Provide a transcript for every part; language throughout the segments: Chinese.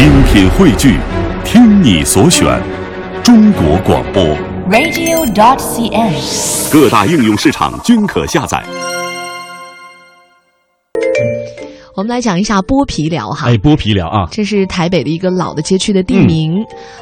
精品汇聚，听你所选，中国广播。radio.dot.cn，。各大应用市场均可下载。我们来讲一下剥皮寮哈。哎，剥皮寮啊，这是台北的一个老的街区的地名，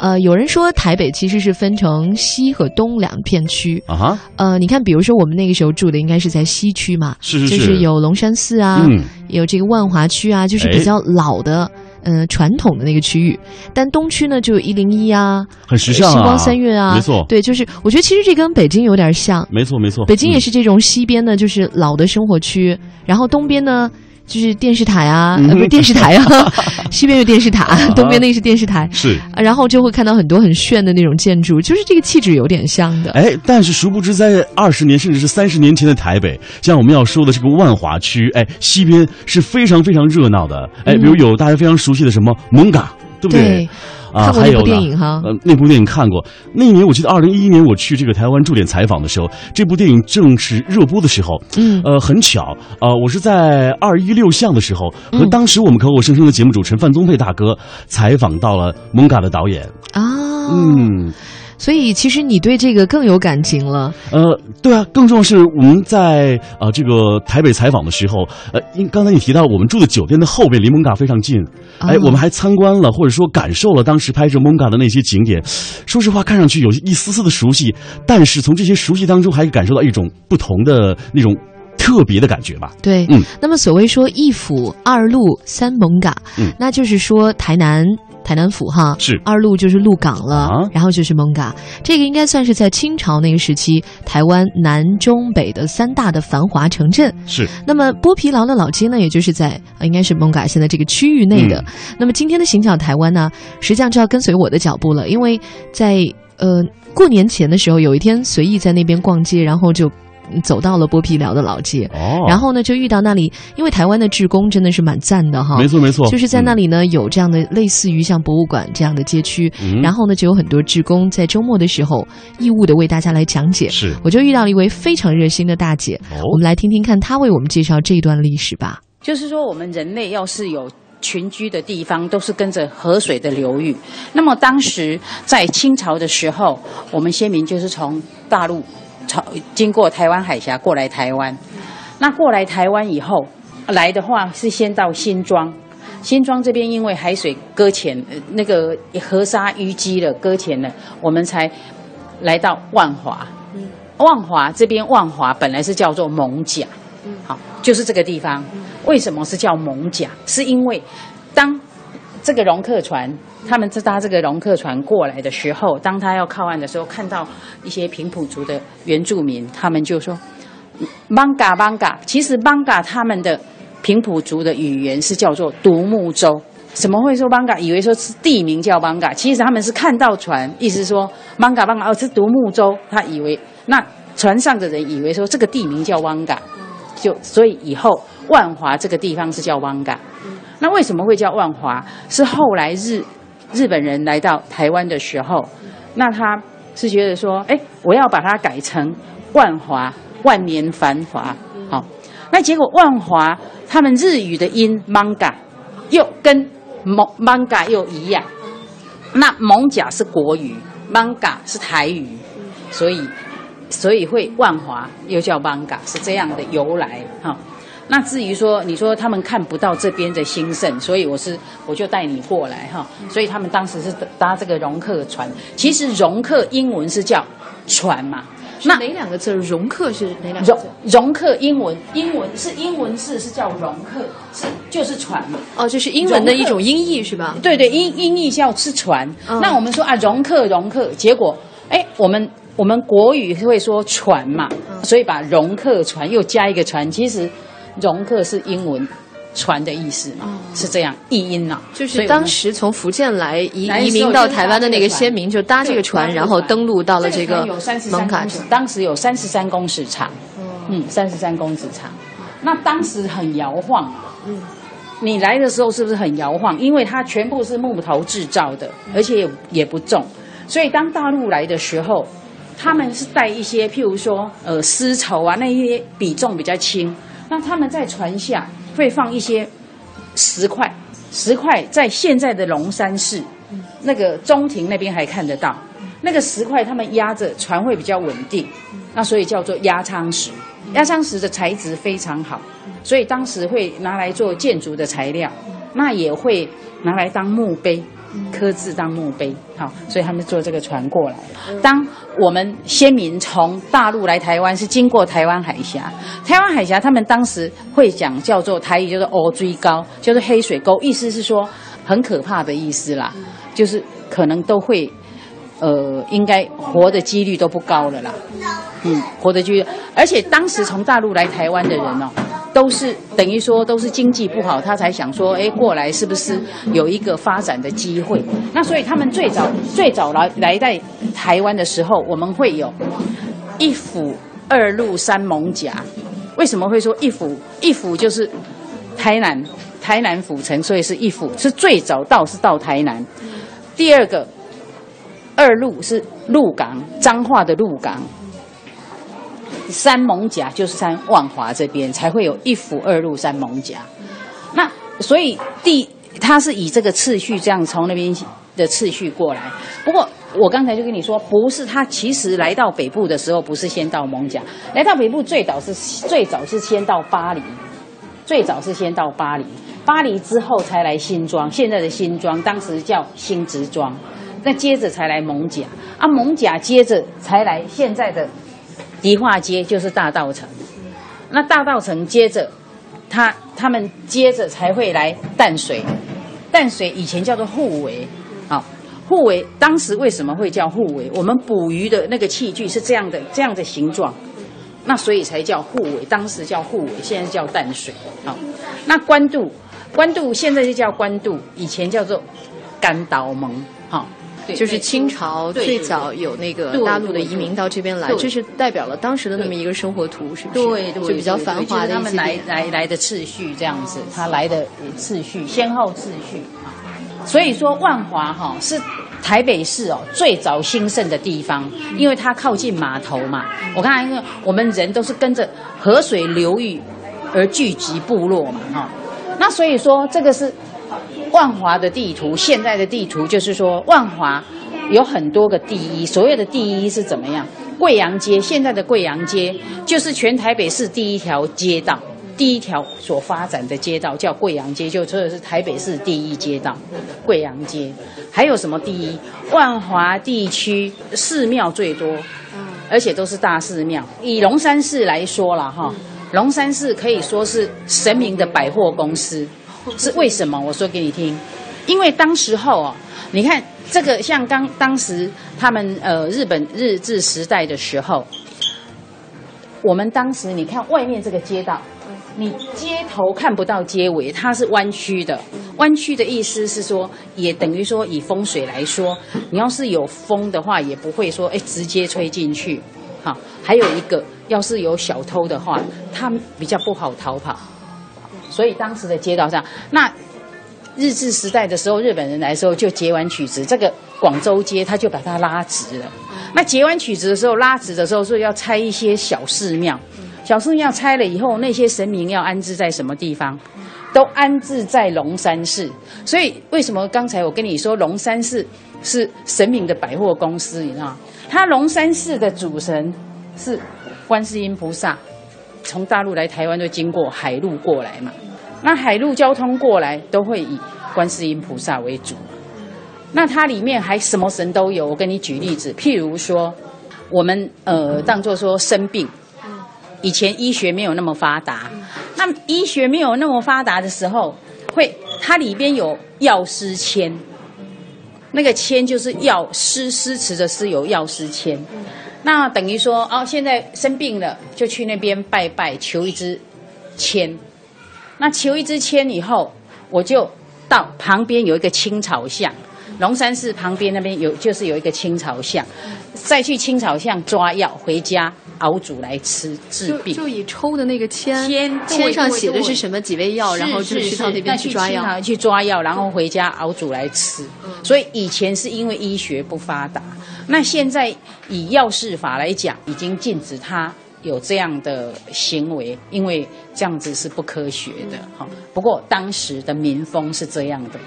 嗯呃，有人说台北其实是分成西和东两片区，啊哈，呃，你看，比如说我们那个时候住的应该是在西区嘛，是是，就是是有龙山寺啊，嗯有这个万华区啊，就是比较老的。呃，传统的那个区域，但东区呢就有一零一啊，很时尚啊，星光三月啊，没错，对，就是我觉得其实这跟北京有点像，没错没错，北京也嗯是这种西边呢，就是老的生活区，然后东边呢就是电视台啊，嗯呃，不是电视台啊，西边有电视塔，东边那个是电视台，是。啊然后就会看到很多很炫的那种建筑，就是这个气质有点像的。哎，但是殊不知，在二十年甚至是三十年前的台北，像我们要说的这个万华区，哎，西边是非常非常热闹的。哎，比如有大家非常熟悉的什么蒙嘎，对不对？对，啊，还有电影哈呃，那部电影看过。那一年我记得二零一一年我去这个台湾驻点采访的时候，这部电影正是热播的时候。嗯呃，很巧，呃，我是在二一六项的时候，和嗯当时我们口口声声的节目主持人范宗沛大哥采访到了蒙嘎的导演。啊，嗯，所以其实你对这个更有感情了。呃，对啊，更重要是我们在呃这个台北采访的时候，呃，因刚才你提到我们住的酒店的后边离蒙嘎非常近，哎，哦我们还参观了或者说感受了当时拍摄蒙嘎的那些景点。说实话，看上去有一丝丝的熟悉，但是从这些熟悉当中还感受到一种不同的那种特别的感觉吧。对，嗯那么所谓说一府二路三蒙嘎，嗯那就是说台南。台南府哈是。二路就是鹿港了，啊。然后就是蒙嘎，这个应该算是在清朝那个时期台湾南中北的三大的繁华城镇。是，那么剥皮寮的老街呢，也就是在呃应该是蒙嘎现在这个区域内的。嗯。那么今天的行脚台湾呢，实际上就要跟随我的脚步了，因为在呃过年前的时候，有一天随意在那边逛街，然后就嗯走到了剥皮寮的老街。哦，然后呢，就遇到那里，因为台湾的志工真的是蛮赞的哈，没错没错，就是在那里，里呢，有这样的类似于像博物馆这样的街区，嗯然后呢，就有很多志工在周末的时候义务的为大家来讲解。是我就遇到了一位非常热心的大姐，哦我们来听听看她为我们介绍这一段历史吧。就是说，我们人类要是有群居的地方，都是跟着河水的流域。那么当时在清朝的时候，我们先民就是从大陆朝经过台湾海峡过来台湾。那过来台湾以后，来的话是先到新庄。新庄这边因为海水搁浅，呃那个河沙淤积了，搁浅了，我们才来到万华。万华这边，万华本来是叫做蒙甲，好，就是这个地方。为什么是叫蒙甲？是因为当这个容客船，他们在搭这个容客船过来的时候，当他要靠岸的时候，看到一些平埔族的原住民，他们就说 “manga manga”。其实 “manga” 他们的平埔族的语言是叫做独木舟。怎么会说 manga？以为说是地名叫 manga，其实他们是看到船，意思说 manga manga 哦是独木舟，他以为那船上的人以为说这个地名叫 wanga，就所以以后万华这个地方是叫 wanga。那为什么会叫万华？是后来日日本人来到台湾的时候，那他是觉得说，哎，我要把它改成万华，万年繁华。好，那结果万华他们日语的音 manga 又跟蒙 manga 又一样，那蒙甲是国语，manga 是台语，所以所以会万华又叫 manga 是这样的由来哈。那至于说你说他们看不到这边的兴盛，所以我是我就带你过来哈。所以他们当时是搭这个容客船，其实容客英文是叫船嘛。那哪两个字？容客是哪两容容客英文英文是英文字是叫容客，是就是船嘛。哦，就是英文的一种音译是吧？对对，音音译叫是船。嗯那我们说啊，容客容客，结果哎，我们我们国语会说船嘛，嗯所以把容客船又加一个船，其实容克是英文船的意思嘛，是这样译音呐、哦就是当时从福建来移移民到台湾的那个先民，就搭这个船，然后登陆到了这个有三十三蒙卡镇公尺，。当时有三十三公尺长，嗯，三十三公尺长，那当时很摇晃，嗯，你来的时候是不是很摇晃？因为它全部是木头制造的，而且也也不重，所以当大陆来的时候，他们是带一些，譬如说呃丝绸啊那一些比重比较轻，那他们在船下会放一些石块，石块在现在的龙山市那个中庭那边还看得到，那个石块他们压着船会比较稳定，那所以叫做压舱石。压舱石的材质非常好，所以当时会拿来做建筑的材料，那也会拿来当墓碑。刻字当墓碑，好，所以他们坐这个船过来。当我们先民从大陆来台湾，是经过台湾海峡。台湾海峡，他们当时会讲叫做台语，就是“欧追高”，就是黑水沟，意思是说很可怕的意思啦，就是可能都会，呃，应该活的几率都不高了啦。嗯，活的几率，而且当时从大陆来台湾的人哦。都是等于说都是经济不好，他才想说，哎，过来是不是有一个发展的机会？那所以他们最早最早来来在台湾的时候，我们会有一府二路三艋甲。为什么会说一府？一府就是台南台南府城，所以是一府，是最早到是到台南。第二个二路是鹿港彰化的鹿港。三艋甲就是三万华这边才会有一府二路三艋甲，那所以第它是以这个次序这样从那边的次序过来。不过我刚才就跟你说，不是它其实来到北部的时候不是先到艋甲，来到北部最早是最早是先到巴黎，最早是先到巴黎，巴黎之后才来新庄，现在的新庄当时叫新植庄，那接着才来蒙甲，啊蒙甲接着才来现在的。迪化街就是大道城，那大道城接着，他他们接着才会来淡水，淡水以前叫做护围，好，护围当时为什么会叫护围？我们捕鱼的那个器具是这样的这样的形状，那所以才叫护围，当时叫护围，现在叫淡水，好，那官渡，官渡现在就叫官渡，以前叫做干岛盟，好。就是清朝最早有那个大陆的移民到这边来，这是代表了当时的那么一个生活图，是不是？对对，就比较繁华的他们来来来的次序这样子，他来的次序先后次序啊。所以说万华哈是台北市哦最早兴盛的地方，因为它靠近码头嘛。我看因为我们人都是跟着河水流域而聚集部落嘛哈，那所以说这个是。万华的地图，现在的地图就是说，万华有很多个第一。所谓的第一是怎么样？贵阳街，现在的贵阳街就是全台北市第一条街道，第一条所发展的街道叫贵阳街，就说的是台北市第一街道，贵阳街。还有什么第一？万华地区寺庙最多，而且都是大寺庙。以龙山寺来说了哈，龙山寺可以说是神明的百货公司。是为什么？我说给你听，因为当时候哦，你看这个像刚当时他们呃日本日治时代的时候，我们当时你看外面这个街道，你街头看不到街尾，它是弯曲的。弯曲的意思是说，也等于说以风水来说，你要是有风的话，也不会说哎直接吹进去。好，还有一个，要是有小偷的话，他比较不好逃跑。所以当时的街道上，那日治时代的时候，日本人来的时候就截完曲直，这个广州街他就把它拉直了。那截完曲直的时候，拉直的时候是要拆一些小寺庙，小寺庙拆了以后，那些神明要安置在什么地方？都安置在龙山寺。所以为什么刚才我跟你说龙山寺是神明的百货公司？你知道吗，它龙山寺的主神是观世音菩萨。从大陆来台湾都经过海路过来嘛，那海陆交通过来都会以观世音菩萨为主，那它里面还什么神都有。我跟你举例子，譬如说，我们呃当做说生病，以前医学没有那么发达，那医学没有那么发达的时候，会它里边有药师签，那个签就是药师诗词的诗有药师签。那等于说，哦，现在生病了，就去那边拜拜，求一支签。那求一支签以后，我就到旁边有一个青草巷，龙山寺旁边那边有，就是有一个青草巷，再去青草巷抓药回家熬煮来吃治病。就以抽的那个签，签签上写的是什么几味药，然后就去到那边去抓药，去抓药，然后回家熬煮来吃。所以以前是因为医学不发达。那现在以药事法来讲，已经禁止他有这样的行为，因为这样子是不科学的哈。不过当时的民风是这样的，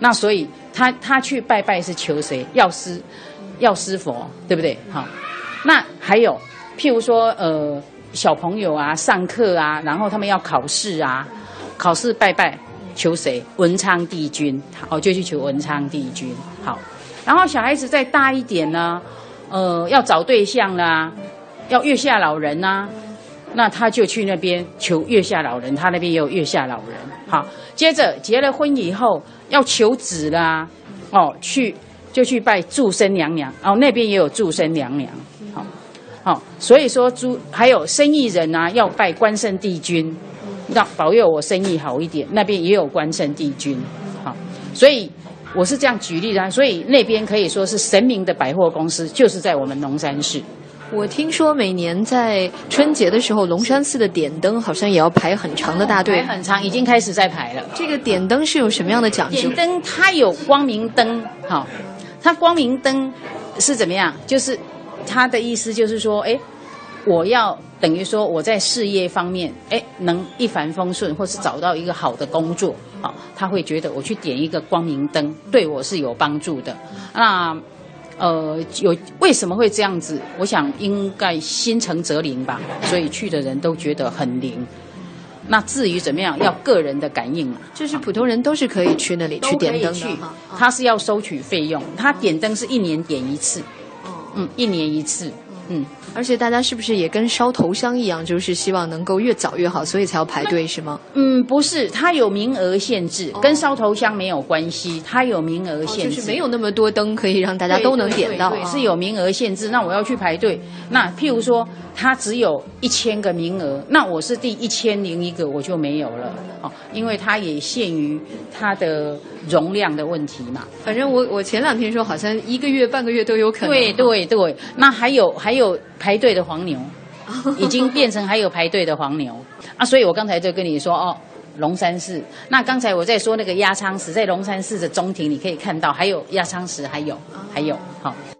那所以他他去拜拜是求谁？药师，药师佛，对不对？好，那还有譬如说呃小朋友啊上课啊，然后他们要考试啊，考试拜拜求谁？文昌帝君，好就去求文昌帝君。好，然后小孩子再大一点呢，呃要找对象啦。要月下老人呐，那他就去那边求月下老人，他那边也有月下老人。好，接着结了婚以后要求子啦，哦，去就去拜祝生娘娘，哦，那边也有祝生娘娘。好，好，所以说祝还有生意人啊，要拜关圣帝君，让保佑我生意好一点，那边也有关圣帝君。好，所以我是这样举例的，所以那边可以说是神明的百货公司，就是在我们龙山市。我听说每年在春节的时候，龙山寺的点灯好像也要排很长的大队，排很长，已经开始在排了。这个点灯是有什么样的讲究？点灯它有光明灯，好，它光明灯是怎么样？就是它的意思就是说，哎，我要等于说我在事业方面，哎，能一帆风顺，或是找到一个好的工作，好，他会觉得我去点一个光明灯，对我是有帮助的。那呃，有为什么会这样子？我想应该心诚则灵吧，所以去的人都觉得很灵。那至于怎么样，要个人的感应嘛。就是普通人都是可以去那里去点灯的，他是要收取费用，他点灯是一年点一次，嗯，一年一次。嗯，而且大家是不是也跟烧头香一样，就是希望能够越早越好，所以才要排队是吗？嗯，不是，它有名额限制，跟烧头香没有关系，它有名额限制，就是没有那么多灯可以让大家都能点到，是有名额限制。那我要去排队，那譬如说，它只有一千个名额，那我是第一千零一个，我就没有了，哦，因为它也限于它的。容量的问题嘛，反正我我前两天说好像一个月半个月都有可能。对对对，那还有还有排队的黄牛，已经变成还有排队的黄牛啊！所以我刚才就跟你说哦，龙山寺。那刚才我在说那个压舱石，在龙山寺的中庭你可以看到，还有压舱石，还有还有好。